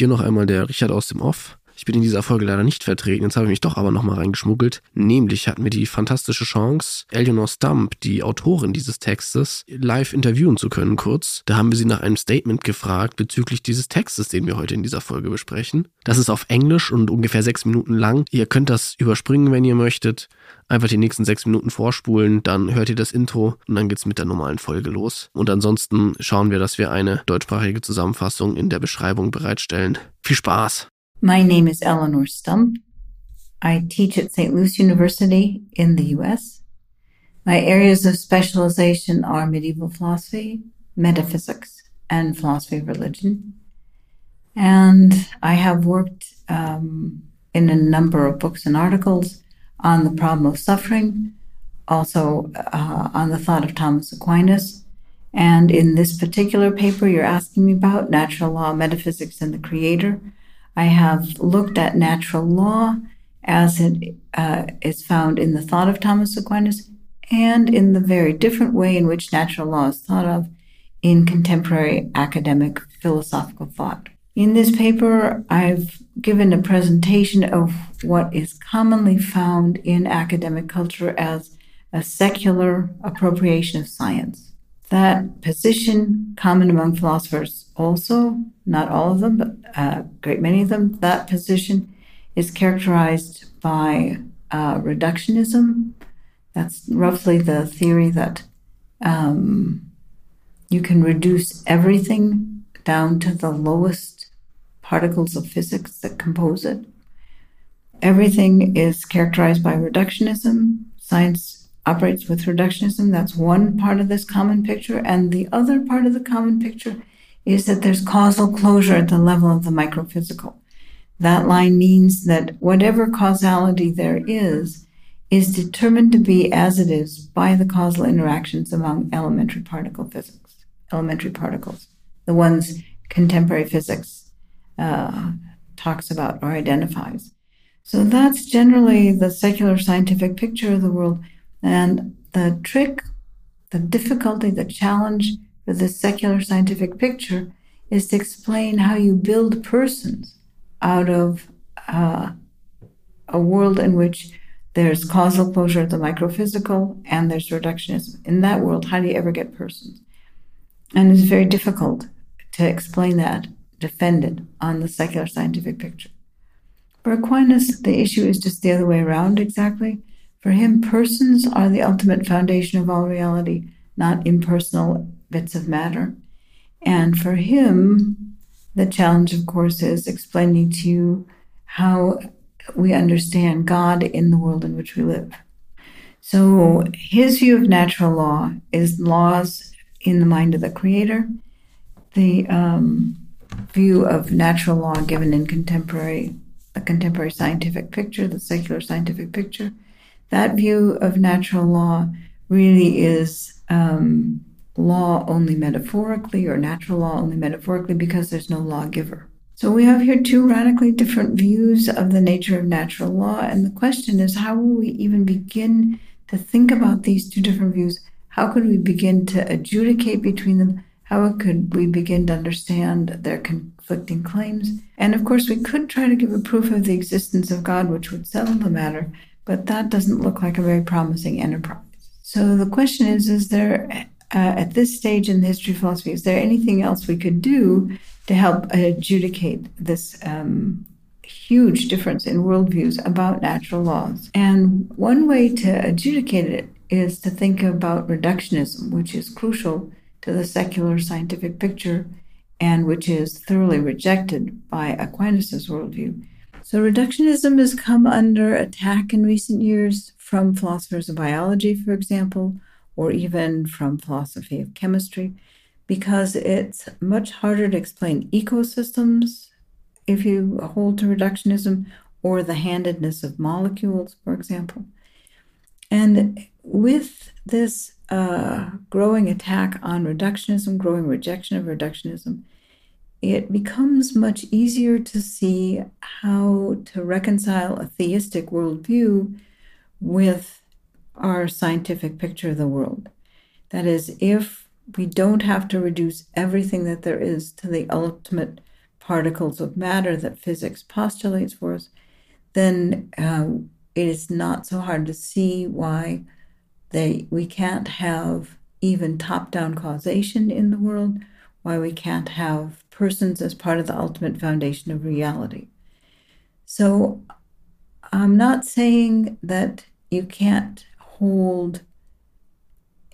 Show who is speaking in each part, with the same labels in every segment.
Speaker 1: Hier noch einmal der Richard aus dem Off. Ich bin in dieser Folge leider nicht vertreten, jetzt habe ich mich doch aber nochmal reingeschmuggelt. Nämlich hatten wir die fantastische Chance, Eleanor Stump, die Autorin dieses Textes, live interviewen zu können kurz. Da haben wir sie nach einem Statement gefragt bezüglich dieses Textes, den wir heute in dieser Folge besprechen. Das ist auf Englisch und ungefähr sechs Minuten lang. Ihr könnt das überspringen, wenn ihr möchtet. Einfach die nächsten sechs Minuten vorspulen, dann hört ihr das Intro und dann geht's mit der normalen Folge los. Und ansonsten schauen wir, dass wir eine deutschsprachige Zusammenfassung in der Beschreibung bereitstellen. Viel Spaß!
Speaker 2: My name is Eleanor Stump. I teach at St. Louis University in the US. My areas of specialization are medieval philosophy, metaphysics, and philosophy of religion. And I have worked um, in a number of books and articles on the problem of suffering, also uh, on the thought of Thomas Aquinas. And in this particular paper you're asking me about, Natural Law, Metaphysics, and the Creator, I have looked at natural law as it uh, is found in the thought of Thomas Aquinas and in the very different way in which natural law is thought of in contemporary academic philosophical thought. In this paper, I've given a presentation of what is commonly found in academic culture as a secular appropriation of science. That position, common among philosophers also, not all of them, but a great many of them, that position is characterized by uh, reductionism. That's roughly the theory that um, you can reduce everything down to the lowest particles of physics that compose it. Everything is characterized by reductionism. Science operates with reductionism. That's one part of this common picture. And the other part of the common picture is that there's causal closure at the level of the microphysical. That line means that whatever causality there is, is determined to be as it is by the causal interactions among elementary particle physics, elementary particles, the ones contemporary physics uh, talks about or identifies. So that's generally the secular scientific picture of the world and the trick, the difficulty, the challenge for the secular scientific picture is to explain how you build persons out of uh, a world in which there's causal closure of the microphysical and there's reductionism. In that world, how do you ever get persons? And it's very difficult to explain that, defend it on the secular scientific picture. For Aquinas, the issue is just the other way around exactly. For him, persons are the ultimate foundation of all reality, not impersonal bits of matter. And for him, the challenge, of course, is explaining to you how we understand God in the world in which we live. So his view of natural law is laws in the mind of the creator. The um, view of natural law given in contemporary, the contemporary scientific picture, the secular scientific picture, that view of natural law really is um, law only metaphorically or natural law only metaphorically because there's no lawgiver. So we have here two radically different views of the nature of natural law. And the question is how will we even begin to think about these two different views? How could we begin to adjudicate between them? How could we begin to understand their conflicting claims? And of course, we could try to give a proof of the existence of God, which would settle the matter but that doesn't look like a very promising enterprise. So the question is is there, uh, at this stage in the history of philosophy, is there anything else we could do to help adjudicate this um, huge difference in worldviews about natural laws? And one way to adjudicate it is to think about reductionism, which is crucial to the secular scientific picture and which is thoroughly rejected by Aquinas' worldview. So, reductionism has come under attack in recent years from philosophers of biology, for example, or even from philosophy of chemistry, because it's much harder to explain ecosystems if you hold to reductionism or the handedness of molecules, for example. And with this uh, growing attack on reductionism, growing rejection of reductionism, it becomes much easier to see how to reconcile a theistic worldview with our scientific picture of the world. That is, if we don't have to reduce everything that there is to the ultimate particles of matter that physics postulates for us, then uh, it is not so hard to see why they we can't have even top-down causation in the world, why we can't have persons as part of the ultimate foundation of reality. So I'm not saying that you can't hold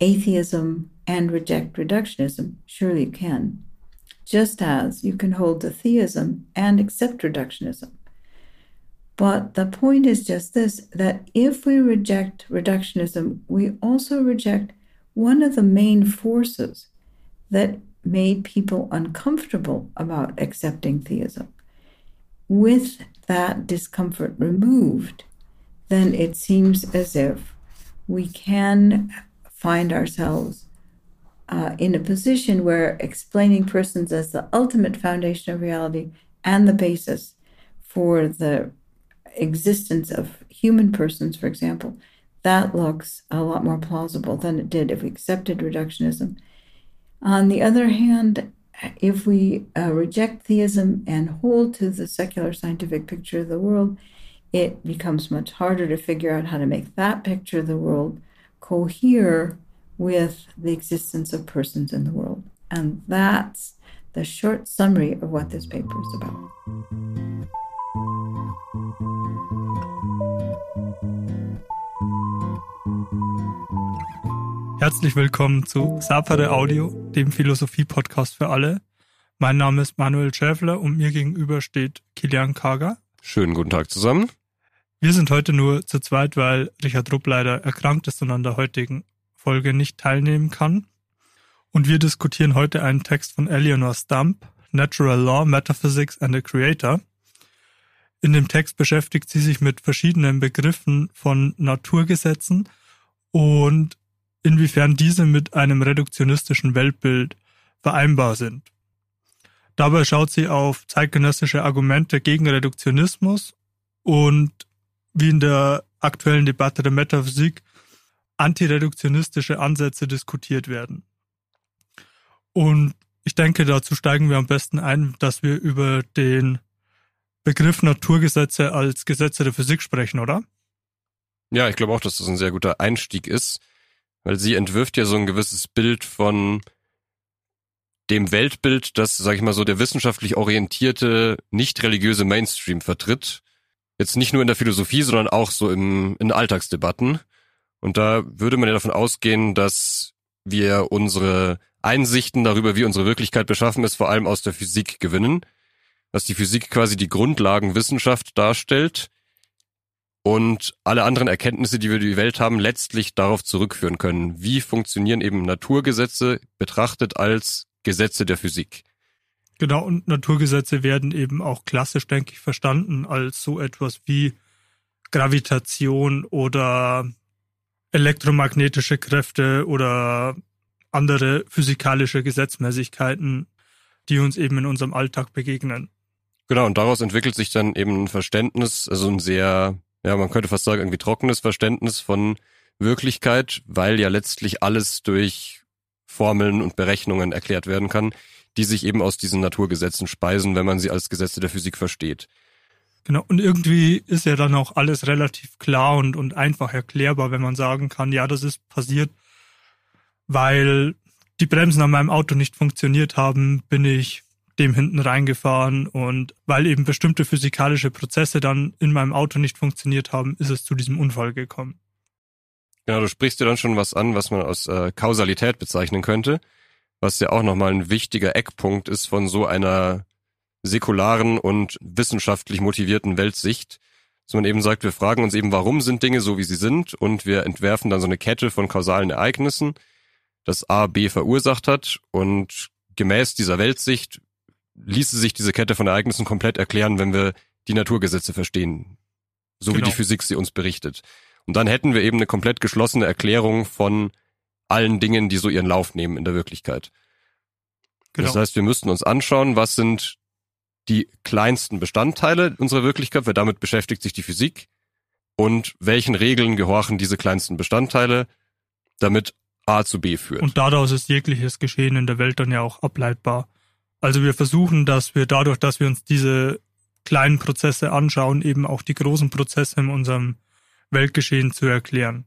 Speaker 2: atheism and reject reductionism. Surely you can. Just as you can hold the theism and accept reductionism. But the point is just this that if we reject reductionism, we also reject one of the main forces that made people uncomfortable about accepting theism. With that discomfort removed, then it seems as if we can find ourselves uh, in a position where explaining persons as the ultimate foundation of reality and the basis for the existence of human persons, for example, that looks a lot more plausible than it did if we accepted reductionism. On the other hand, if we uh, reject theism and hold to the secular scientific picture of the world, it becomes much harder to figure out how to make that picture of the world cohere with the existence of persons in the world. And that's the short summary of what this paper is about.
Speaker 3: Herzlich willkommen zu Sapere Audio, dem Philosophie-Podcast für alle. Mein Name ist Manuel Schäfler und mir gegenüber steht Kilian Kager.
Speaker 4: Schönen guten Tag zusammen.
Speaker 3: Wir sind heute nur zu zweit, weil Richard Rupp leider erkrankt ist und an der heutigen Folge nicht teilnehmen kann. Und wir diskutieren heute einen Text von Eleanor Stump, Natural Law, Metaphysics and the Creator. In dem Text beschäftigt sie sich mit verschiedenen Begriffen von Naturgesetzen und inwiefern diese mit einem reduktionistischen Weltbild vereinbar sind. Dabei schaut sie auf zeitgenössische Argumente gegen Reduktionismus und wie in der aktuellen Debatte der Metaphysik antireduktionistische Ansätze diskutiert werden. Und ich denke, dazu steigen wir am besten ein, dass wir über den Begriff Naturgesetze als Gesetze der Physik sprechen, oder?
Speaker 4: Ja, ich glaube auch, dass das ein sehr guter Einstieg ist weil sie entwirft ja so ein gewisses Bild von dem Weltbild, das, sag ich mal so, der wissenschaftlich orientierte, nicht religiöse Mainstream vertritt. Jetzt nicht nur in der Philosophie, sondern auch so im, in Alltagsdebatten. Und da würde man ja davon ausgehen, dass wir unsere Einsichten darüber, wie unsere Wirklichkeit beschaffen ist, vor allem aus der Physik gewinnen. Dass die Physik quasi die Grundlagenwissenschaft darstellt und alle anderen Erkenntnisse, die wir über die Welt haben, letztlich darauf zurückführen können. Wie funktionieren eben Naturgesetze betrachtet als Gesetze der Physik?
Speaker 3: Genau, und Naturgesetze werden eben auch klassisch, denke ich, verstanden als so etwas wie Gravitation oder elektromagnetische Kräfte oder andere physikalische Gesetzmäßigkeiten, die uns eben in unserem Alltag begegnen.
Speaker 4: Genau, und daraus entwickelt sich dann eben ein Verständnis, also ein sehr ja, man könnte fast sagen, irgendwie trockenes Verständnis von Wirklichkeit, weil ja letztlich alles durch Formeln und Berechnungen erklärt werden kann, die sich eben aus diesen Naturgesetzen speisen, wenn man sie als Gesetze der Physik versteht.
Speaker 3: Genau, und irgendwie ist ja dann auch alles relativ klar und, und einfach erklärbar, wenn man sagen kann, ja, das ist passiert, weil die Bremsen an meinem Auto nicht funktioniert haben, bin ich dem hinten reingefahren und weil eben bestimmte physikalische Prozesse dann in meinem Auto nicht funktioniert haben, ist es zu diesem Unfall gekommen.
Speaker 4: Genau, du sprichst dir dann schon was an, was man aus äh, Kausalität bezeichnen könnte, was ja auch nochmal ein wichtiger Eckpunkt ist von so einer säkularen und wissenschaftlich motivierten Weltsicht, dass man eben sagt, wir fragen uns eben, warum sind Dinge so, wie sie sind und wir entwerfen dann so eine Kette von kausalen Ereignissen, das A B verursacht hat und gemäß dieser Weltsicht ließe sich diese Kette von Ereignissen komplett erklären, wenn wir die Naturgesetze verstehen. So genau. wie die Physik sie uns berichtet. Und dann hätten wir eben eine komplett geschlossene Erklärung von allen Dingen, die so ihren Lauf nehmen in der Wirklichkeit. Genau. Das heißt, wir müssten uns anschauen, was sind die kleinsten Bestandteile unserer Wirklichkeit, weil damit beschäftigt sich die Physik. Und welchen Regeln gehorchen diese kleinsten Bestandteile, damit A zu B führt.
Speaker 3: Und daraus ist jegliches Geschehen in der Welt dann ja auch ableitbar. Also wir versuchen, dass wir dadurch, dass wir uns diese kleinen Prozesse anschauen, eben auch die großen Prozesse in unserem Weltgeschehen zu erklären.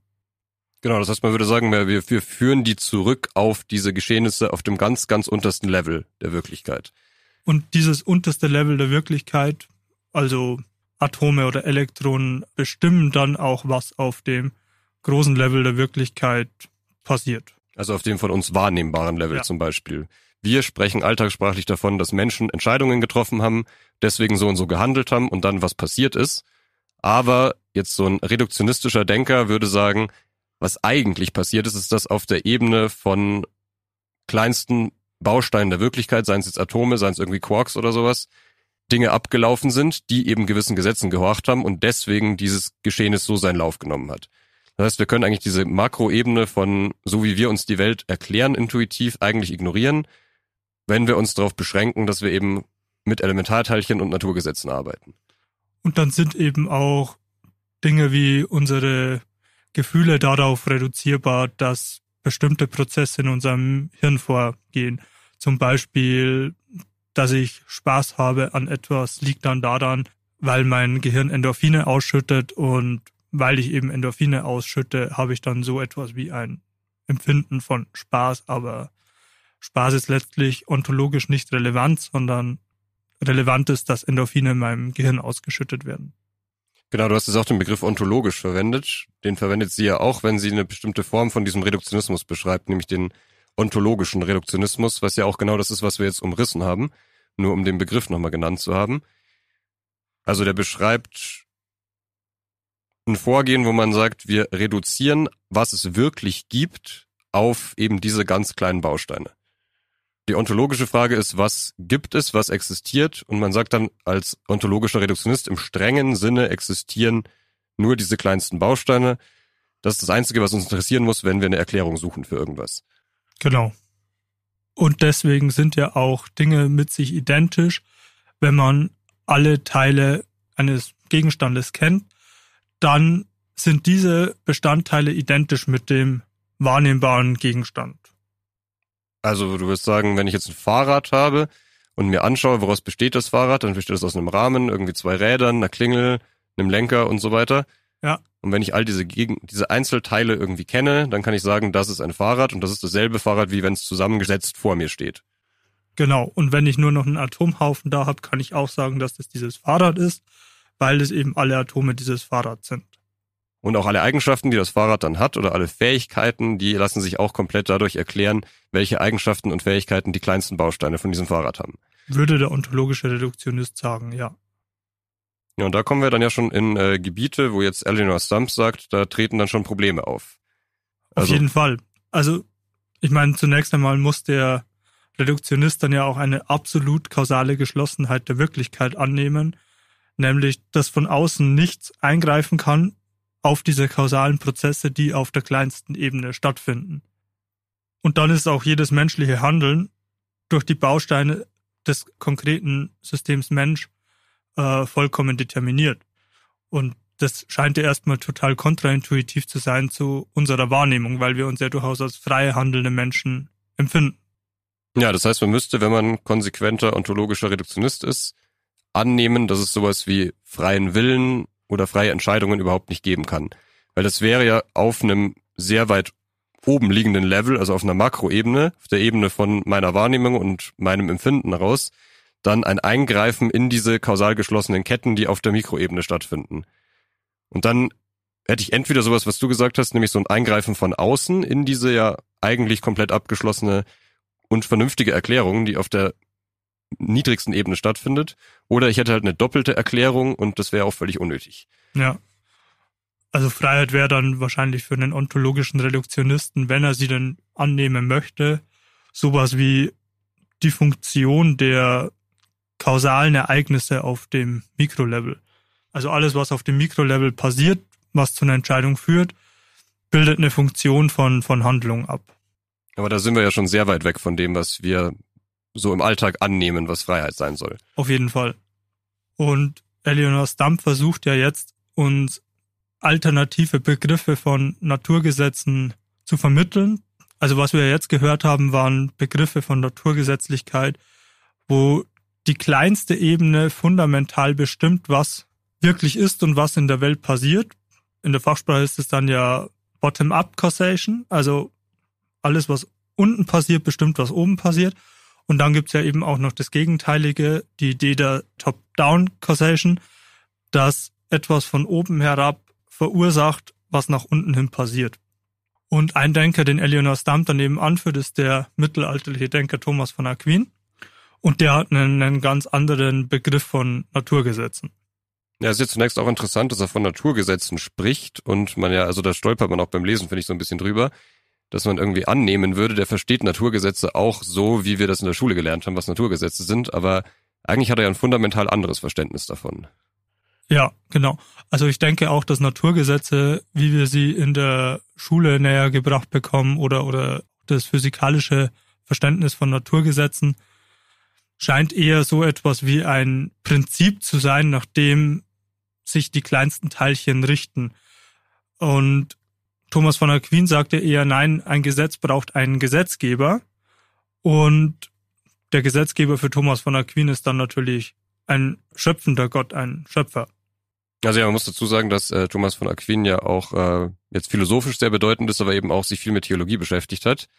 Speaker 4: Genau, das heißt, man würde sagen, wir, wir führen die zurück auf diese Geschehnisse auf dem ganz, ganz untersten Level der Wirklichkeit.
Speaker 3: Und dieses unterste Level der Wirklichkeit, also Atome oder Elektronen, bestimmen dann auch, was auf dem großen Level der Wirklichkeit passiert.
Speaker 4: Also auf dem von uns wahrnehmbaren Level ja. zum Beispiel. Wir sprechen alltagssprachlich davon, dass Menschen Entscheidungen getroffen haben, deswegen so und so gehandelt haben und dann was passiert ist. Aber jetzt so ein reduktionistischer Denker würde sagen, was eigentlich passiert ist, ist, dass auf der Ebene von kleinsten Bausteinen der Wirklichkeit, seien es jetzt Atome, seien es irgendwie Quarks oder sowas, Dinge abgelaufen sind, die eben gewissen Gesetzen gehorcht haben und deswegen dieses Geschehnis so seinen Lauf genommen hat. Das heißt, wir können eigentlich diese Makroebene von, so wie wir uns die Welt erklären, intuitiv eigentlich ignorieren, wenn wir uns darauf beschränken, dass wir eben mit Elementarteilchen und Naturgesetzen arbeiten.
Speaker 3: Und dann sind eben auch Dinge wie unsere Gefühle darauf reduzierbar, dass bestimmte Prozesse in unserem Hirn vorgehen. Zum Beispiel dass ich Spaß habe an etwas, liegt dann daran, weil mein Gehirn Endorphine ausschüttet und weil ich eben Endorphine ausschütte, habe ich dann so etwas wie ein Empfinden von Spaß, aber Spaß ist letztlich ontologisch nicht relevant, sondern relevant ist, dass Endorphine in meinem Gehirn ausgeschüttet werden.
Speaker 4: Genau, du hast jetzt auch den Begriff ontologisch verwendet. Den verwendet sie ja auch, wenn sie eine bestimmte Form von diesem Reduktionismus beschreibt, nämlich den ontologischen Reduktionismus, was ja auch genau das ist, was wir jetzt umrissen haben nur um den Begriff nochmal genannt zu haben. Also der beschreibt ein Vorgehen, wo man sagt, wir reduzieren, was es wirklich gibt, auf eben diese ganz kleinen Bausteine. Die ontologische Frage ist, was gibt es, was existiert? Und man sagt dann als ontologischer Reduktionist, im strengen Sinne existieren nur diese kleinsten Bausteine. Das ist das Einzige, was uns interessieren muss, wenn wir eine Erklärung suchen für irgendwas.
Speaker 3: Genau. Und deswegen sind ja auch Dinge mit sich identisch, wenn man alle Teile eines Gegenstandes kennt, dann sind diese Bestandteile identisch mit dem wahrnehmbaren Gegenstand.
Speaker 4: Also du wirst sagen, wenn ich jetzt ein Fahrrad habe und mir anschaue, woraus besteht das Fahrrad, dann besteht es aus einem Rahmen, irgendwie zwei Rädern, einer Klingel, einem Lenker und so weiter.
Speaker 3: Ja.
Speaker 4: Und wenn ich all diese, Gegen diese Einzelteile irgendwie kenne, dann kann ich sagen, das ist ein Fahrrad und das ist dasselbe Fahrrad, wie wenn es zusammengesetzt vor mir steht.
Speaker 3: Genau. Und wenn ich nur noch einen Atomhaufen da habe, kann ich auch sagen, dass das dieses Fahrrad ist, weil es eben alle Atome dieses Fahrrads sind.
Speaker 4: Und auch alle Eigenschaften, die das Fahrrad dann hat oder alle Fähigkeiten, die lassen sich auch komplett dadurch erklären, welche Eigenschaften und Fähigkeiten die kleinsten Bausteine von diesem Fahrrad haben.
Speaker 3: Würde der ontologische Reduktionist sagen, ja.
Speaker 4: Ja, und da kommen wir dann ja schon in äh, Gebiete, wo jetzt Eleanor Stumps sagt, da treten dann schon Probleme auf.
Speaker 3: Also, auf jeden Fall. Also, ich meine, zunächst einmal muss der Reduktionist dann ja auch eine absolut kausale Geschlossenheit der Wirklichkeit annehmen, nämlich, dass von außen nichts eingreifen kann auf diese kausalen Prozesse, die auf der kleinsten Ebene stattfinden. Und dann ist auch jedes menschliche Handeln durch die Bausteine des konkreten Systems Mensch äh, vollkommen determiniert. Und das scheint ja erstmal total kontraintuitiv zu sein zu unserer Wahrnehmung, weil wir uns ja durchaus als freie handelnde Menschen empfinden.
Speaker 4: Ja, das heißt, man müsste, wenn man konsequenter ontologischer Reduktionist ist, annehmen, dass es sowas wie freien Willen oder freie Entscheidungen überhaupt nicht geben kann. Weil das wäre ja auf einem sehr weit oben liegenden Level, also auf einer Makroebene, auf der Ebene von meiner Wahrnehmung und meinem Empfinden heraus, dann ein Eingreifen in diese kausal geschlossenen Ketten, die auf der Mikroebene stattfinden. Und dann hätte ich entweder sowas, was du gesagt hast, nämlich so ein Eingreifen von außen in diese ja eigentlich komplett abgeschlossene und vernünftige Erklärung, die auf der niedrigsten Ebene stattfindet, oder ich hätte halt eine doppelte Erklärung und das wäre auch völlig unnötig.
Speaker 3: Ja. Also Freiheit wäre dann wahrscheinlich für einen ontologischen Reduktionisten, wenn er sie denn annehmen möchte, sowas wie die Funktion der kausalen Ereignisse auf dem Mikrolevel. Also alles, was auf dem Mikrolevel passiert, was zu einer Entscheidung führt, bildet eine Funktion von, von Handlung ab.
Speaker 4: Aber da sind wir ja schon sehr weit weg von dem, was wir so im Alltag annehmen, was Freiheit sein soll.
Speaker 3: Auf jeden Fall. Und Eleanor Stump versucht ja jetzt, uns alternative Begriffe von Naturgesetzen zu vermitteln. Also was wir jetzt gehört haben, waren Begriffe von Naturgesetzlichkeit, wo die kleinste Ebene fundamental bestimmt, was wirklich ist und was in der Welt passiert. In der Fachsprache ist es dann ja Bottom-up Causation, also alles, was unten passiert, bestimmt, was oben passiert. Und dann gibt's ja eben auch noch das Gegenteilige, die Idee der Top-down Causation, dass etwas von oben herab verursacht, was nach unten hin passiert. Und ein Denker, den Eleanor Stump daneben anführt, ist der mittelalterliche Denker Thomas von Aquin. Und der hat einen, einen ganz anderen Begriff von Naturgesetzen.
Speaker 4: Ja, ist jetzt zunächst auch interessant, dass er von Naturgesetzen spricht und man ja, also da stolpert man auch beim Lesen, finde ich, so ein bisschen drüber, dass man irgendwie annehmen würde, der versteht Naturgesetze auch so, wie wir das in der Schule gelernt haben, was Naturgesetze sind, aber eigentlich hat er ja ein fundamental anderes Verständnis davon.
Speaker 3: Ja, genau. Also ich denke auch, dass Naturgesetze, wie wir sie in der Schule näher gebracht bekommen oder, oder das physikalische Verständnis von Naturgesetzen, scheint eher so etwas wie ein Prinzip zu sein, nach dem sich die kleinsten Teilchen richten. Und Thomas von Aquin sagte eher, nein, ein Gesetz braucht einen Gesetzgeber. Und der Gesetzgeber für Thomas von Aquin ist dann natürlich ein schöpfender Gott, ein Schöpfer.
Speaker 4: Also ja, man muss dazu sagen, dass äh, Thomas von Aquin ja auch äh, jetzt philosophisch sehr bedeutend ist, aber eben auch sich viel mit Theologie beschäftigt hat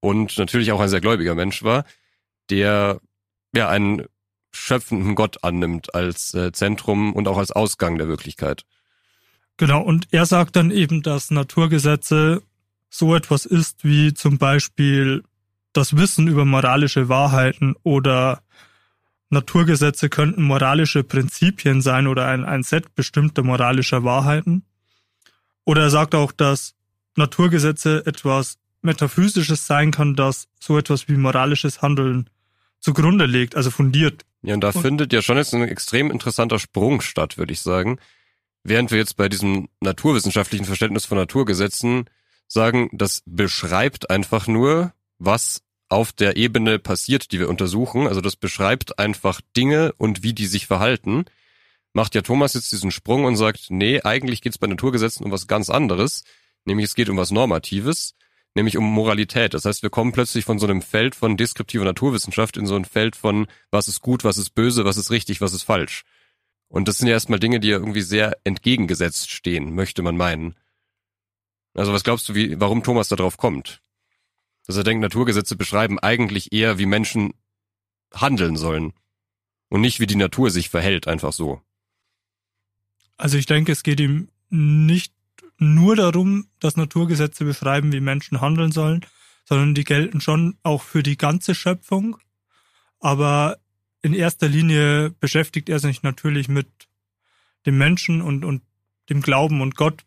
Speaker 4: und natürlich auch ein sehr gläubiger Mensch war, der ja einen schöpfenden Gott annimmt als äh, Zentrum und auch als Ausgang der Wirklichkeit.
Speaker 3: Genau, und er sagt dann eben, dass Naturgesetze so etwas ist wie zum Beispiel das Wissen über moralische Wahrheiten oder Naturgesetze könnten moralische Prinzipien sein oder ein, ein Set bestimmter moralischer Wahrheiten. Oder er sagt auch, dass Naturgesetze etwas Metaphysisches sein kann, das so etwas wie moralisches Handeln zugrunde legt, also fundiert.
Speaker 4: Ja, und da und findet ja schon jetzt ein extrem interessanter Sprung statt, würde ich sagen. Während wir jetzt bei diesem naturwissenschaftlichen Verständnis von Naturgesetzen sagen, das beschreibt einfach nur, was auf der Ebene passiert, die wir untersuchen. Also das beschreibt einfach Dinge und wie die sich verhalten. Macht ja Thomas jetzt diesen Sprung und sagt, nee, eigentlich geht es bei Naturgesetzen um was ganz anderes. Nämlich es geht um was Normatives, nämlich um Moralität. Das heißt, wir kommen plötzlich von so einem Feld von deskriptiver Naturwissenschaft in so ein Feld von was ist gut, was ist böse, was ist richtig, was ist falsch. Und das sind ja erstmal Dinge, die ja irgendwie sehr entgegengesetzt stehen, möchte man meinen. Also was glaubst du, wie, warum Thomas da drauf kommt? Dass er denkt, Naturgesetze beschreiben eigentlich eher, wie Menschen handeln sollen. Und nicht, wie die Natur sich verhält, einfach so.
Speaker 3: Also ich denke, es geht ihm nicht nur darum, dass Naturgesetze beschreiben, wie Menschen handeln sollen, sondern die gelten schon auch für die ganze Schöpfung. Aber in erster Linie beschäftigt er sich natürlich mit dem Menschen und, und dem Glauben und Gott,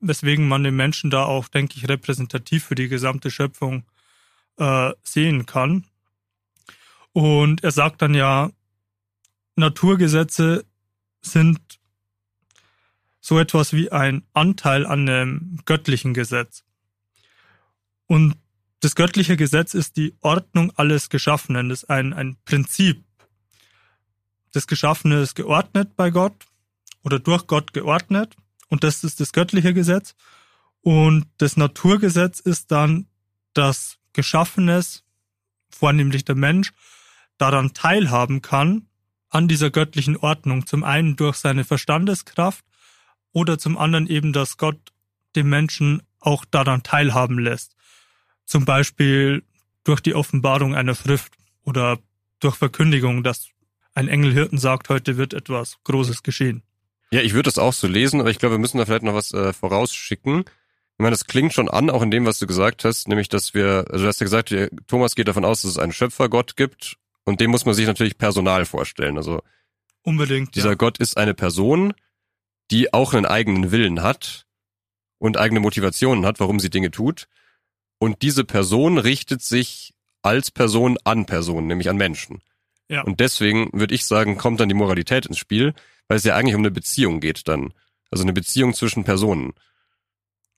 Speaker 3: weswegen man den Menschen da auch, denke ich, repräsentativ für die gesamte Schöpfung äh, sehen kann. Und er sagt dann ja, Naturgesetze sind so etwas wie ein Anteil an dem göttlichen Gesetz. Und das göttliche Gesetz ist die Ordnung alles Geschaffenen, das ist ein, ein Prinzip. Das Geschaffene ist geordnet bei Gott oder durch Gott geordnet und das ist das göttliche Gesetz. Und das Naturgesetz ist dann, dass Geschaffenes, vornehmlich der Mensch, daran teilhaben kann, an dieser göttlichen Ordnung. Zum einen durch seine Verstandeskraft oder zum anderen eben, dass Gott dem Menschen auch daran teilhaben lässt. Zum Beispiel durch die Offenbarung einer Schrift oder durch Verkündigung, dass ein Engelhirten sagt, heute wird etwas Großes geschehen.
Speaker 4: Ja, ich würde das auch so lesen, aber ich glaube, wir müssen da vielleicht noch was äh, vorausschicken. Ich meine, das klingt schon an, auch in dem, was du gesagt hast, nämlich, dass wir, also du hast ja gesagt, Thomas geht davon aus, dass es einen Schöpfergott gibt und dem muss man sich natürlich Personal vorstellen. Also
Speaker 3: unbedingt.
Speaker 4: Dieser
Speaker 3: ja.
Speaker 4: Gott ist eine Person, die auch einen eigenen Willen hat und eigene Motivationen hat, warum sie Dinge tut. Und diese Person richtet sich als Person an Personen, nämlich an Menschen. Ja. Und deswegen würde ich sagen, kommt dann die Moralität ins Spiel, weil es ja eigentlich um eine Beziehung geht dann. Also eine Beziehung zwischen Personen.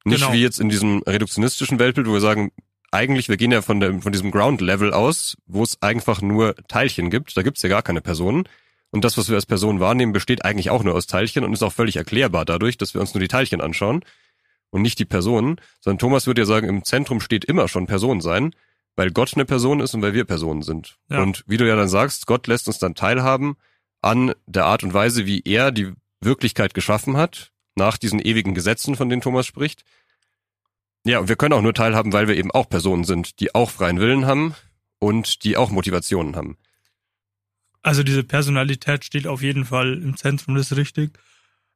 Speaker 4: Nicht genau. wie jetzt in diesem reduktionistischen Weltbild, wo wir sagen, eigentlich, wir gehen ja von, dem, von diesem Ground Level aus, wo es einfach nur Teilchen gibt. Da gibt es ja gar keine Personen. Und das, was wir als Person wahrnehmen, besteht eigentlich auch nur aus Teilchen und ist auch völlig erklärbar dadurch, dass wir uns nur die Teilchen anschauen und nicht die Personen. Sondern Thomas würde ja sagen, im Zentrum steht immer schon Person sein, weil Gott eine Person ist und weil wir Personen sind. Ja. Und wie du ja dann sagst, Gott lässt uns dann teilhaben an der Art und Weise, wie er die Wirklichkeit geschaffen hat, nach diesen ewigen Gesetzen, von denen Thomas spricht. Ja, und wir können auch nur teilhaben, weil wir eben auch Personen sind, die auch freien Willen haben und die auch Motivationen haben.
Speaker 3: Also diese Personalität steht auf jeden Fall im Zentrum, das ist richtig.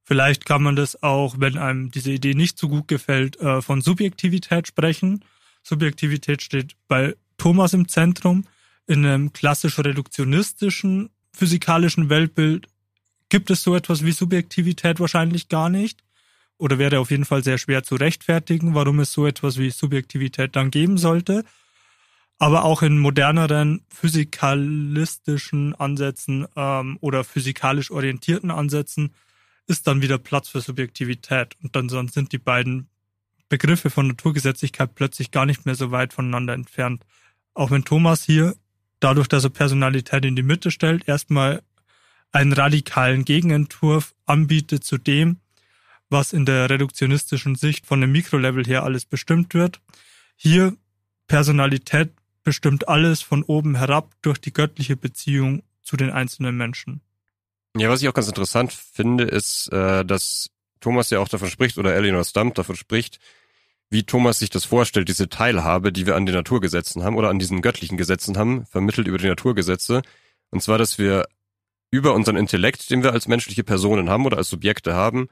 Speaker 3: Vielleicht kann man das auch, wenn einem diese Idee nicht so gut gefällt, äh, von Subjektivität sprechen. Subjektivität steht bei Thomas im Zentrum. In einem klassisch reduktionistischen physikalischen Weltbild gibt es so etwas wie Subjektivität wahrscheinlich gar nicht. Oder wäre auf jeden Fall sehr schwer zu rechtfertigen, warum es so etwas wie Subjektivität dann geben sollte. Aber auch in moderneren physikalistischen Ansätzen ähm, oder physikalisch orientierten Ansätzen ist dann wieder Platz für Subjektivität. Und dann sind die beiden Begriffe von Naturgesetzlichkeit plötzlich gar nicht mehr so weit voneinander entfernt. Auch wenn Thomas hier, dadurch, dass er Personalität in die Mitte stellt, erstmal einen radikalen Gegenentwurf anbietet zu dem, was in der reduktionistischen Sicht von dem Mikrolevel her alles bestimmt wird. Hier Personalität bestimmt alles von oben herab durch die göttliche Beziehung zu den einzelnen Menschen.
Speaker 4: Ja, was ich auch ganz interessant finde, ist, äh, dass Thomas ja auch davon spricht, oder Eleanor Stump davon spricht, wie Thomas sich das vorstellt, diese Teilhabe, die wir an den Naturgesetzen haben oder an diesen göttlichen Gesetzen haben, vermittelt über die Naturgesetze. Und zwar, dass wir über unseren Intellekt, den wir als menschliche Personen haben oder als Subjekte haben,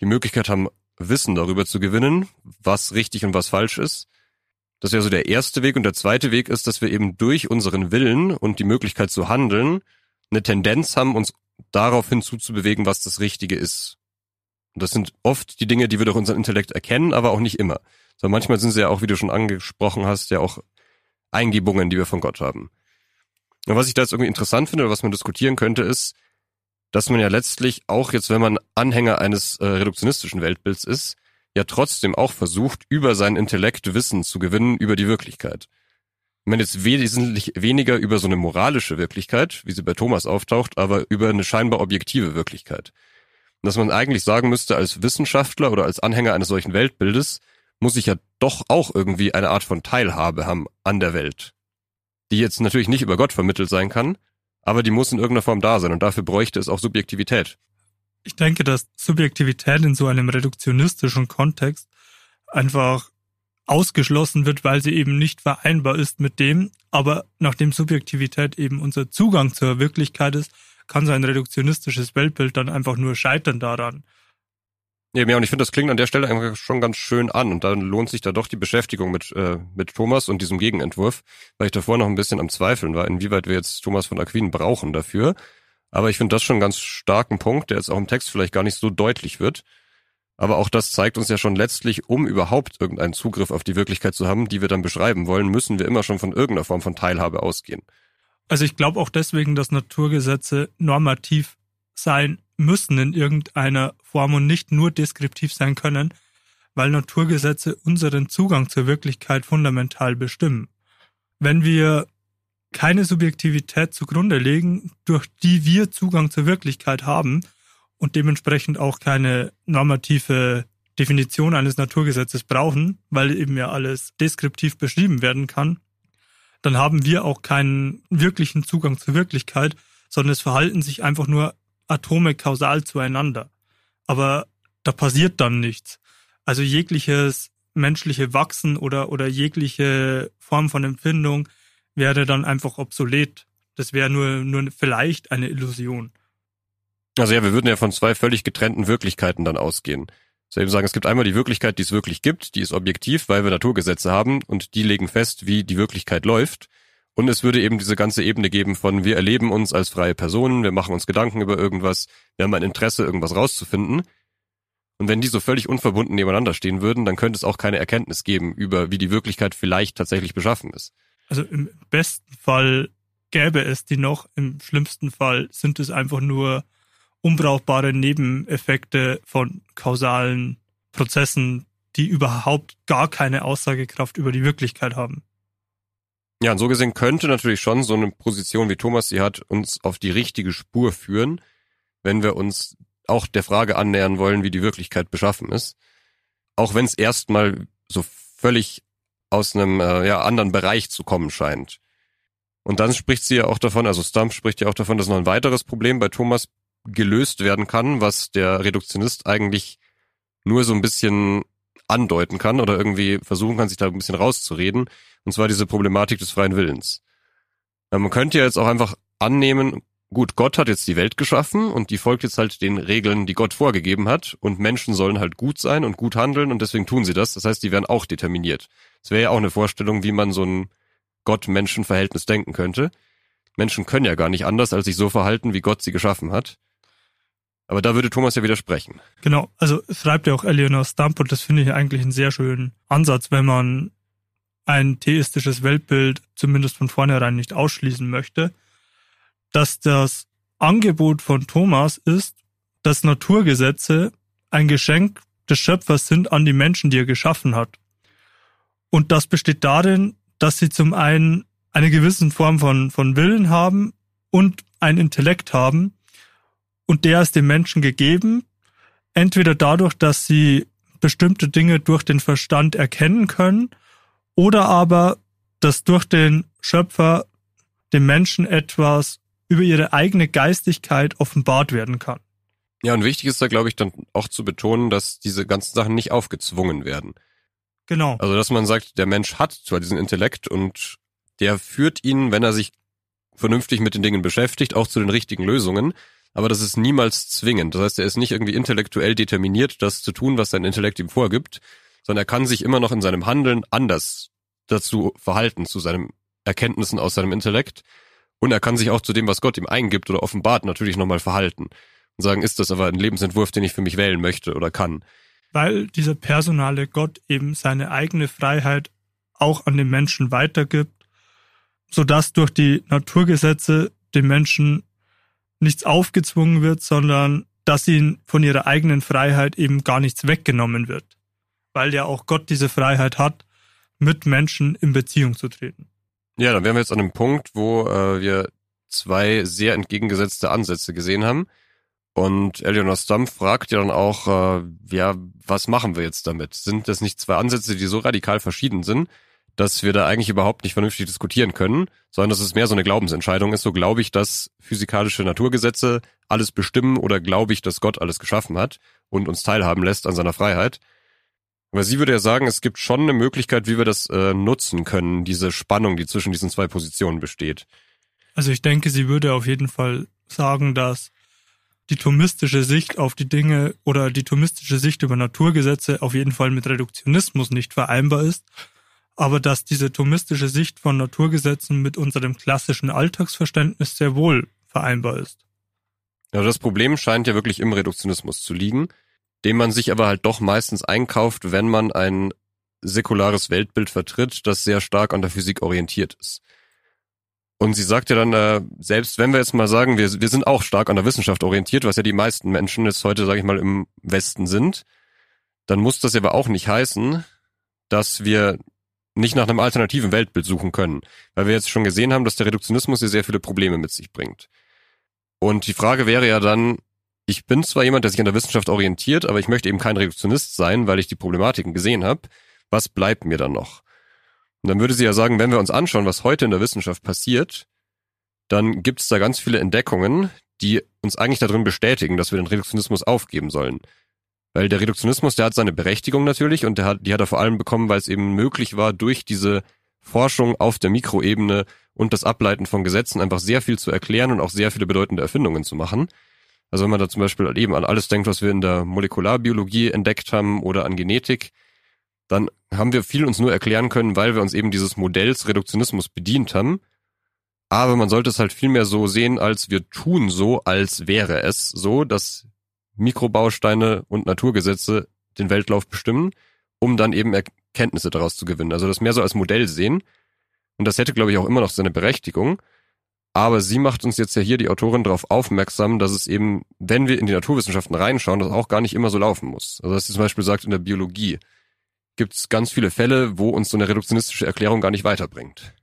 Speaker 4: die Möglichkeit haben, Wissen darüber zu gewinnen, was richtig und was falsch ist. Das wäre so der erste Weg. Und der zweite Weg ist, dass wir eben durch unseren Willen und die Möglichkeit zu handeln eine Tendenz haben, uns darauf hinzuzubewegen, was das Richtige ist. Und das sind oft die Dinge, die wir durch unseren Intellekt erkennen, aber auch nicht immer. So manchmal sind sie ja auch, wie du schon angesprochen hast, ja auch Eingebungen, die wir von Gott haben. Und was ich da jetzt irgendwie interessant finde oder was man diskutieren könnte, ist, dass man ja letztlich auch jetzt, wenn man Anhänger eines äh, reduktionistischen Weltbilds ist, ja trotzdem auch versucht, über seinen Intellekt Wissen zu gewinnen über die Wirklichkeit. Man jetzt wesentlich weniger über so eine moralische Wirklichkeit, wie sie bei Thomas auftaucht, aber über eine scheinbar objektive Wirklichkeit. Und dass man eigentlich sagen müsste, als Wissenschaftler oder als Anhänger eines solchen Weltbildes muss ich ja doch auch irgendwie eine Art von Teilhabe haben an der Welt. Die jetzt natürlich nicht über Gott vermittelt sein kann, aber die muss in irgendeiner Form da sein und dafür bräuchte es auch Subjektivität.
Speaker 3: Ich denke, dass Subjektivität in so einem reduktionistischen Kontext einfach ausgeschlossen wird, weil sie eben nicht vereinbar ist mit dem. Aber nachdem Subjektivität eben unser Zugang zur Wirklichkeit ist, kann so ein reduktionistisches Weltbild dann einfach nur scheitern daran.
Speaker 4: Ja, und ich finde, das klingt an der Stelle einfach schon ganz schön an. Und dann lohnt sich da doch die Beschäftigung mit, äh, mit Thomas und diesem Gegenentwurf, weil ich davor noch ein bisschen am Zweifeln war, inwieweit wir jetzt Thomas von Aquin brauchen dafür. Aber ich finde das schon einen ganz starken Punkt, der jetzt auch im Text vielleicht gar nicht so deutlich wird. Aber auch das zeigt uns ja schon letztlich, um überhaupt irgendeinen Zugriff auf die Wirklichkeit zu haben, die wir dann beschreiben wollen, müssen wir immer schon von irgendeiner Form von Teilhabe ausgehen.
Speaker 3: Also ich glaube auch deswegen, dass Naturgesetze normativ sein müssen in irgendeiner Form und nicht nur deskriptiv sein können, weil Naturgesetze unseren Zugang zur Wirklichkeit fundamental bestimmen. Wenn wir keine Subjektivität zugrunde legen, durch die wir Zugang zur Wirklichkeit haben, und dementsprechend auch keine normative Definition eines Naturgesetzes brauchen, weil eben ja alles deskriptiv beschrieben werden kann, dann haben wir auch keinen wirklichen Zugang zur Wirklichkeit, sondern es verhalten sich einfach nur Atome kausal zueinander. Aber da passiert dann nichts. Also jegliches menschliche Wachsen oder, oder jegliche Form von Empfindung wäre dann einfach obsolet. Das wäre nur, nur vielleicht eine Illusion.
Speaker 4: Also ja, wir würden ja von zwei völlig getrennten Wirklichkeiten dann ausgehen. So eben sagen, es gibt einmal die Wirklichkeit, die es wirklich gibt, die ist objektiv, weil wir Naturgesetze haben und die legen fest, wie die Wirklichkeit läuft. Und es würde eben diese ganze Ebene geben von, wir erleben uns als freie Personen, wir machen uns Gedanken über irgendwas, wir haben ein Interesse, irgendwas rauszufinden. Und wenn die so völlig unverbunden nebeneinander stehen würden, dann könnte es auch keine Erkenntnis geben über, wie die Wirklichkeit vielleicht tatsächlich beschaffen ist.
Speaker 3: Also im besten Fall gäbe es die noch, im schlimmsten Fall sind es einfach nur unbrauchbare Nebeneffekte von kausalen Prozessen, die überhaupt gar keine Aussagekraft über die Wirklichkeit haben.
Speaker 4: Ja, und so gesehen könnte natürlich schon so eine Position, wie Thomas sie hat, uns auf die richtige Spur führen, wenn wir uns auch der Frage annähern wollen, wie die Wirklichkeit beschaffen ist. Auch wenn es erstmal so völlig aus einem äh, ja, anderen Bereich zu kommen scheint. Und dann spricht sie ja auch davon, also Stump spricht ja auch davon, dass noch ein weiteres Problem bei Thomas gelöst werden kann, was der Reduktionist eigentlich nur so ein bisschen andeuten kann oder irgendwie versuchen kann, sich da ein bisschen rauszureden. Und zwar diese Problematik des freien Willens. Ja, man könnte ja jetzt auch einfach annehmen, gut, Gott hat jetzt die Welt geschaffen und die folgt jetzt halt den Regeln, die Gott vorgegeben hat und Menschen sollen halt gut sein und gut handeln und deswegen tun sie das. Das heißt, die werden auch determiniert. Das wäre ja auch eine Vorstellung, wie man so ein Gott-Menschen-Verhältnis denken könnte. Menschen können ja gar nicht anders, als sich so verhalten, wie Gott sie geschaffen hat. Aber da würde Thomas ja widersprechen.
Speaker 3: Genau, also schreibt ja auch Eleanor Stump und das finde ich eigentlich einen sehr schönen Ansatz, wenn man ein theistisches Weltbild zumindest von vornherein nicht ausschließen möchte dass das Angebot von Thomas ist, dass Naturgesetze ein Geschenk des Schöpfers sind an die Menschen, die er geschaffen hat. Und das besteht darin, dass sie zum einen eine gewisse Form von, von Willen haben und ein Intellekt haben. Und der ist dem Menschen gegeben, entweder dadurch, dass sie bestimmte Dinge durch den Verstand erkennen können oder aber, dass durch den Schöpfer dem Menschen etwas über ihre eigene Geistigkeit offenbart werden kann.
Speaker 4: Ja, und wichtig ist da, glaube ich, dann auch zu betonen, dass diese ganzen Sachen nicht aufgezwungen werden.
Speaker 3: Genau.
Speaker 4: Also, dass man sagt, der Mensch hat zwar diesen Intellekt und der führt ihn, wenn er sich vernünftig mit den Dingen beschäftigt, auch zu den richtigen Lösungen, aber das ist niemals zwingend. Das heißt, er ist nicht irgendwie intellektuell determiniert, das zu tun, was sein Intellekt ihm vorgibt, sondern er kann sich immer noch in seinem Handeln anders dazu verhalten, zu seinen Erkenntnissen aus seinem Intellekt. Und er kann sich auch zu dem, was Gott ihm eingibt oder offenbart, natürlich nochmal verhalten. Und sagen, ist das aber ein Lebensentwurf, den ich für mich wählen möchte oder kann.
Speaker 3: Weil dieser personale Gott eben seine eigene Freiheit auch an den Menschen weitergibt, sodass durch die Naturgesetze dem Menschen nichts aufgezwungen wird, sondern dass ihnen von ihrer eigenen Freiheit eben gar nichts weggenommen wird. Weil ja auch Gott diese Freiheit hat, mit Menschen in Beziehung zu treten.
Speaker 4: Ja, dann wären wir jetzt an einem Punkt, wo äh, wir zwei sehr entgegengesetzte Ansätze gesehen haben. Und Eleanor Stump fragt ja dann auch, äh, ja, was machen wir jetzt damit? Sind das nicht zwei Ansätze, die so radikal verschieden sind, dass wir da eigentlich überhaupt nicht vernünftig diskutieren können, sondern dass es mehr so eine Glaubensentscheidung ist. So glaube ich, dass physikalische Naturgesetze alles bestimmen oder glaube ich, dass Gott alles geschaffen hat und uns teilhaben lässt an seiner Freiheit. Aber sie würde ja sagen, es gibt schon eine Möglichkeit, wie wir das äh, nutzen können, diese Spannung, die zwischen diesen zwei Positionen besteht.
Speaker 3: Also ich denke, sie würde auf jeden Fall sagen, dass die thomistische Sicht auf die Dinge oder die thomistische Sicht über Naturgesetze auf jeden Fall mit Reduktionismus nicht vereinbar ist, aber dass diese thomistische Sicht von Naturgesetzen mit unserem klassischen Alltagsverständnis sehr wohl vereinbar ist.
Speaker 4: Ja, das Problem scheint ja wirklich im Reduktionismus zu liegen den man sich aber halt doch meistens einkauft, wenn man ein säkulares Weltbild vertritt, das sehr stark an der Physik orientiert ist. Und sie sagt ja dann, äh, selbst wenn wir jetzt mal sagen, wir, wir sind auch stark an der Wissenschaft orientiert, was ja die meisten Menschen jetzt heute, sage ich mal, im Westen sind, dann muss das aber auch nicht heißen, dass wir nicht nach einem alternativen Weltbild suchen können. Weil wir jetzt schon gesehen haben, dass der Reduktionismus hier sehr viele Probleme mit sich bringt. Und die Frage wäre ja dann, ich bin zwar jemand, der sich an der Wissenschaft orientiert, aber ich möchte eben kein Reduktionist sein, weil ich die Problematiken gesehen habe. Was bleibt mir dann noch? Und dann würde sie ja sagen, wenn wir uns anschauen, was heute in der Wissenschaft passiert, dann gibt es da ganz viele Entdeckungen, die uns eigentlich darin bestätigen, dass wir den Reduktionismus aufgeben sollen. Weil der Reduktionismus, der hat seine Berechtigung natürlich und der hat, die hat er vor allem bekommen, weil es eben möglich war, durch diese Forschung auf der Mikroebene und das Ableiten von Gesetzen einfach sehr viel zu erklären und auch sehr viele bedeutende Erfindungen zu machen. Also wenn man da zum Beispiel eben an alles denkt, was wir in der Molekularbiologie entdeckt haben oder an Genetik, dann haben wir viel uns nur erklären können, weil wir uns eben dieses Modells Reduktionismus bedient haben. Aber man sollte es halt viel mehr so sehen, als wir tun so, als wäre es so, dass Mikrobausteine und Naturgesetze den Weltlauf bestimmen, um dann eben Erkenntnisse daraus zu gewinnen. Also das mehr so als Modell sehen. Und das hätte, glaube ich, auch immer noch seine Berechtigung. Aber sie macht uns jetzt ja hier die Autorin darauf aufmerksam, dass es eben, wenn wir in die Naturwissenschaften reinschauen, das auch gar nicht immer so laufen muss. Also dass sie zum Beispiel sagt, in der Biologie gibt es ganz viele Fälle, wo uns so eine reduktionistische Erklärung gar nicht weiterbringt.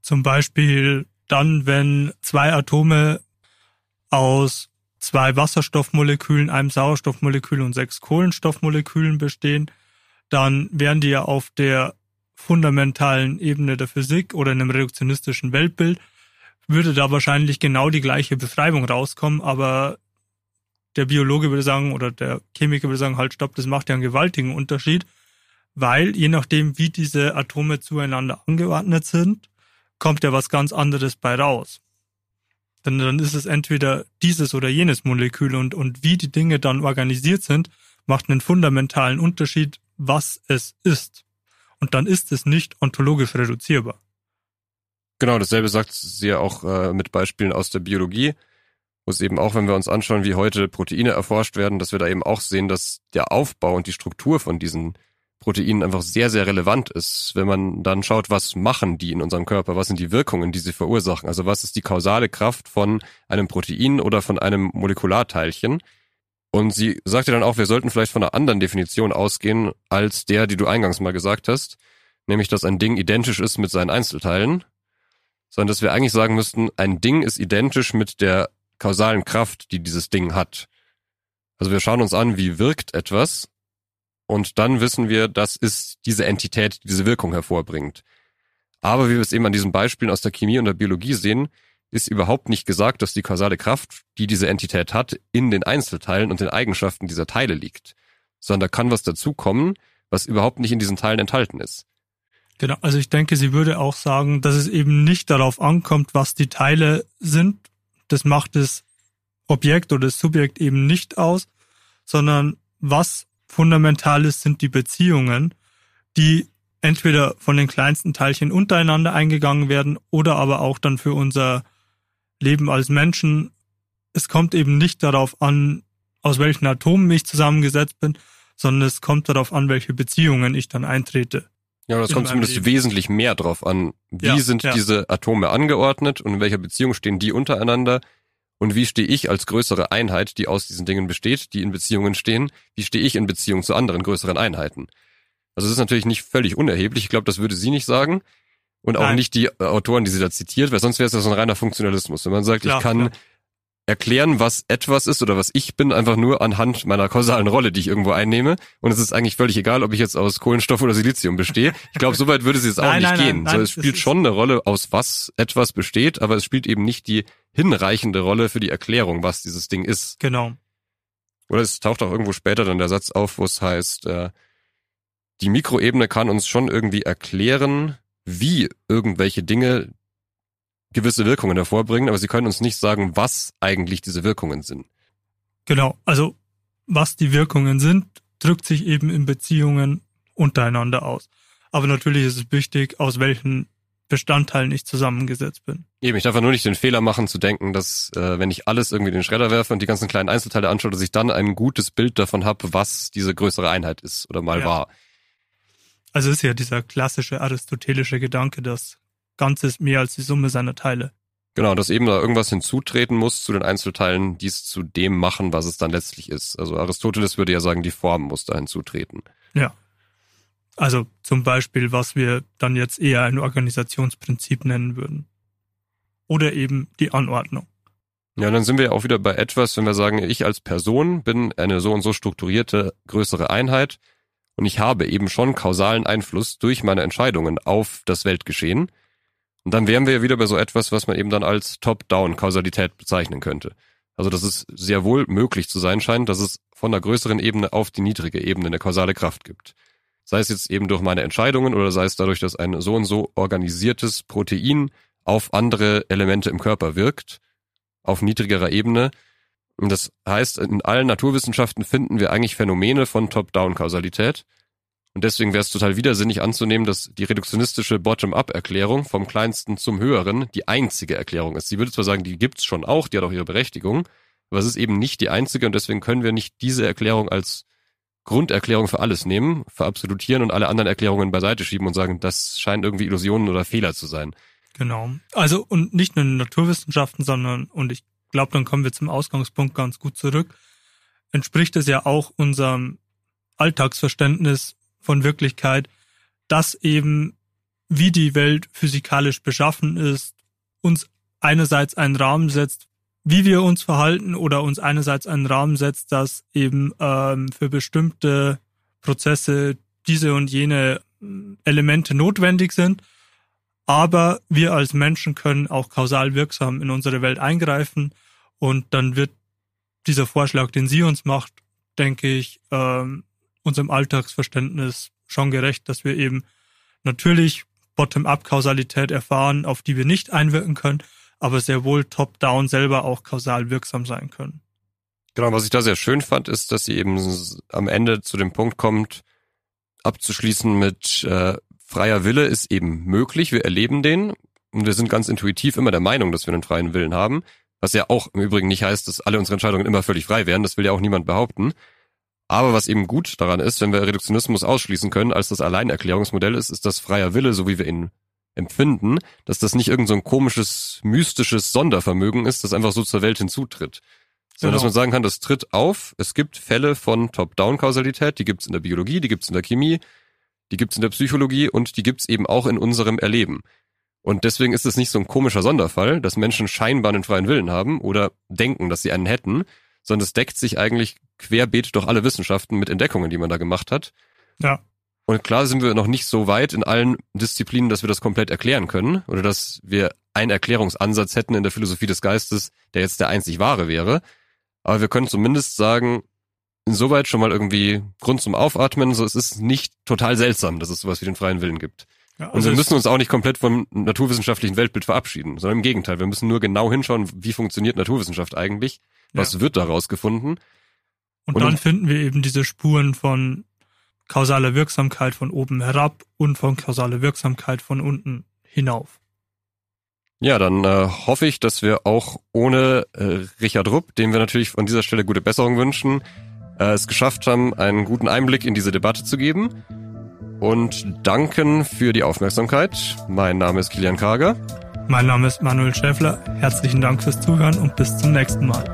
Speaker 3: Zum Beispiel dann, wenn zwei Atome aus zwei Wasserstoffmolekülen, einem Sauerstoffmolekül und sechs Kohlenstoffmolekülen bestehen, dann wären die ja auf der fundamentalen Ebene der Physik oder in einem reduktionistischen Weltbild, würde da wahrscheinlich genau die gleiche Beschreibung rauskommen, aber der Biologe würde sagen oder der Chemiker würde sagen, halt stopp, das macht ja einen gewaltigen Unterschied, weil je nachdem, wie diese Atome zueinander angeordnet sind, kommt ja was ganz anderes bei raus. Denn dann ist es entweder dieses oder jenes Molekül und, und wie die Dinge dann organisiert sind, macht einen fundamentalen Unterschied, was es ist. Und dann ist es nicht ontologisch reduzierbar.
Speaker 4: Genau, dasselbe sagt sie ja auch äh, mit Beispielen aus der Biologie, wo es eben auch, wenn wir uns anschauen, wie heute Proteine erforscht werden, dass wir da eben auch sehen, dass der Aufbau und die Struktur von diesen Proteinen einfach sehr, sehr relevant ist, wenn man dann schaut, was machen die in unserem Körper, was sind die Wirkungen, die sie verursachen, also was ist die kausale Kraft von einem Protein oder von einem Molekularteilchen. Und sie sagte dann auch, wir sollten vielleicht von einer anderen Definition ausgehen als der, die du eingangs mal gesagt hast, nämlich dass ein Ding identisch ist mit seinen Einzelteilen, sondern dass wir eigentlich sagen müssten, ein Ding ist identisch mit der kausalen Kraft, die dieses Ding hat. Also wir schauen uns an, wie wirkt etwas und dann wissen wir, das ist diese Entität, die diese Wirkung hervorbringt. Aber wie wir es eben an diesen Beispielen aus der Chemie und der Biologie sehen, ist überhaupt nicht gesagt, dass die kausale Kraft, die diese Entität hat, in den Einzelteilen und den Eigenschaften dieser Teile liegt, sondern da kann was dazukommen, was überhaupt nicht in diesen Teilen enthalten ist.
Speaker 3: Genau, also ich denke, sie würde auch sagen, dass es eben nicht darauf ankommt, was die Teile sind. Das macht das Objekt oder das Subjekt eben nicht aus, sondern was fundamental ist, sind die Beziehungen, die entweder von den kleinsten Teilchen untereinander eingegangen werden oder aber auch dann für unser Leben als Menschen. Es kommt eben nicht darauf an, aus welchen Atomen ich zusammengesetzt bin, sondern es kommt darauf an, welche Beziehungen ich dann eintrete.
Speaker 4: Ja, das kommt zumindest Leben. wesentlich mehr drauf an. Wie ja, sind ja. diese Atome angeordnet und in welcher Beziehung stehen die untereinander? Und wie stehe ich als größere Einheit, die aus diesen Dingen besteht, die in Beziehungen stehen, wie stehe ich in Beziehung zu anderen größeren Einheiten? Also es ist natürlich nicht völlig unerheblich. Ich glaube, das würde sie nicht sagen. Und auch Nein. nicht die Autoren, die sie da zitiert, weil sonst wäre es ja so ein reiner Funktionalismus. Wenn man sagt, klar, ich kann klar. Erklären, was etwas ist oder was ich bin, einfach nur anhand meiner kausalen Rolle, die ich irgendwo einnehme. Und es ist eigentlich völlig egal, ob ich jetzt aus Kohlenstoff oder Silizium bestehe. Ich glaube, so weit würde sie jetzt auch nein, nicht nein, gehen. Nein, so, es spielt schon eine Rolle, aus was etwas besteht, aber es spielt eben nicht die hinreichende Rolle für die Erklärung, was dieses Ding ist.
Speaker 3: Genau.
Speaker 4: Oder es taucht auch irgendwo später dann der Satz auf, wo es heißt, äh, die Mikroebene kann uns schon irgendwie erklären, wie irgendwelche Dinge gewisse Wirkungen hervorbringen, aber sie können uns nicht sagen, was eigentlich diese Wirkungen sind.
Speaker 3: Genau, also was die Wirkungen sind, drückt sich eben in Beziehungen untereinander aus. Aber natürlich ist es wichtig, aus welchen Bestandteilen ich zusammengesetzt bin.
Speaker 4: Eben, ich darf ja nur nicht den Fehler machen zu denken, dass äh, wenn ich alles irgendwie in den Schredder werfe und die ganzen kleinen Einzelteile anschaue, dass ich dann ein gutes Bild davon habe, was diese größere Einheit ist oder mal ja. war.
Speaker 3: Also ist ja dieser klassische aristotelische Gedanke, dass Ganzes mehr als die Summe seiner Teile.
Speaker 4: Genau, dass eben da irgendwas hinzutreten muss zu den Einzelteilen, die es zu dem machen, was es dann letztlich ist. Also Aristoteles würde ja sagen, die Form muss da hinzutreten.
Speaker 3: Ja. Also zum Beispiel, was wir dann jetzt eher ein Organisationsprinzip nennen würden. Oder eben die Anordnung.
Speaker 4: Ja, dann sind wir ja auch wieder bei etwas, wenn wir sagen, ich als Person bin eine so und so strukturierte größere Einheit und ich habe eben schon kausalen Einfluss durch meine Entscheidungen auf das Weltgeschehen. Und dann wären wir ja wieder bei so etwas, was man eben dann als Top-Down-Kausalität bezeichnen könnte. Also dass es sehr wohl möglich zu sein scheint, dass es von der größeren Ebene auf die niedrige Ebene eine kausale Kraft gibt. Sei es jetzt eben durch meine Entscheidungen oder sei es dadurch, dass ein so und so organisiertes Protein auf andere Elemente im Körper wirkt, auf niedrigerer Ebene, und das heißt, in allen Naturwissenschaften finden wir eigentlich Phänomene von Top-Down-Kausalität. Und deswegen wäre es total widersinnig anzunehmen, dass die reduktionistische Bottom-up-Erklärung vom kleinsten zum höheren die einzige Erklärung ist. Sie würde zwar sagen, die gibt's schon auch, die hat auch ihre Berechtigung, aber es ist eben nicht die einzige und deswegen können wir nicht diese Erklärung als Grunderklärung für alles nehmen, verabsolutieren und alle anderen Erklärungen beiseite schieben und sagen, das scheinen irgendwie Illusionen oder Fehler zu sein.
Speaker 3: Genau. Also und nicht nur in Naturwissenschaften, sondern und ich glaube, dann kommen wir zum Ausgangspunkt ganz gut zurück, entspricht es ja auch unserem Alltagsverständnis von Wirklichkeit, dass eben, wie die Welt physikalisch beschaffen ist, uns einerseits einen Rahmen setzt, wie wir uns verhalten oder uns einerseits einen Rahmen setzt, dass eben ähm, für bestimmte Prozesse diese und jene Elemente notwendig sind. Aber wir als Menschen können auch kausal wirksam in unsere Welt eingreifen und dann wird dieser Vorschlag, den sie uns macht, denke ich, ähm, unserem Alltagsverständnis schon gerecht, dass wir eben natürlich Bottom-up-Kausalität erfahren, auf die wir nicht einwirken können, aber sehr wohl top-down selber auch kausal wirksam sein können.
Speaker 4: Genau, was ich da sehr schön fand, ist, dass sie eben am Ende zu dem Punkt kommt, abzuschließen mit äh, freier Wille ist eben möglich, wir erleben den und wir sind ganz intuitiv immer der Meinung, dass wir einen freien Willen haben, was ja auch im Übrigen nicht heißt, dass alle unsere Entscheidungen immer völlig frei wären, das will ja auch niemand behaupten. Aber was eben gut daran ist, wenn wir Reduktionismus ausschließen können, als das Alleinerklärungsmodell ist, ist das freier Wille, so wie wir ihn empfinden, dass das nicht irgendein so komisches, mystisches Sondervermögen ist, das einfach so zur Welt hinzutritt. Sondern genau. dass man sagen kann, das tritt auf, es gibt Fälle von Top-Down-Kausalität, die gibt's in der Biologie, die gibt's in der Chemie, die gibt's in der Psychologie und die gibt's eben auch in unserem Erleben. Und deswegen ist es nicht so ein komischer Sonderfall, dass Menschen scheinbar einen freien Willen haben oder denken, dass sie einen hätten, sondern es deckt sich eigentlich querbeet durch alle Wissenschaften mit Entdeckungen, die man da gemacht hat.
Speaker 3: Ja.
Speaker 4: Und klar sind wir noch nicht so weit in allen Disziplinen, dass wir das komplett erklären können oder dass wir einen Erklärungsansatz hätten in der Philosophie des Geistes, der jetzt der einzig wahre wäre. Aber wir können zumindest sagen, insoweit schon mal irgendwie Grund zum Aufatmen, so es ist nicht total seltsam, dass es sowas wie den freien Willen gibt. Ja, also und wir müssen uns auch nicht komplett vom naturwissenschaftlichen Weltbild verabschieden, sondern im Gegenteil, wir müssen nur genau hinschauen, wie funktioniert Naturwissenschaft eigentlich, was ja. wird daraus gefunden.
Speaker 3: Und, und dann finden wir eben diese Spuren von kausaler Wirksamkeit von oben herab und von kausaler Wirksamkeit von unten hinauf.
Speaker 4: Ja, dann äh, hoffe ich, dass wir auch ohne äh, Richard Rupp, dem wir natürlich von dieser Stelle gute Besserung wünschen, äh, es geschafft haben, einen guten Einblick in diese Debatte zu geben. Und danken für die Aufmerksamkeit. Mein Name ist Kilian Karger.
Speaker 3: Mein Name ist Manuel Schäffler. Herzlichen Dank fürs Zuhören und bis zum nächsten Mal.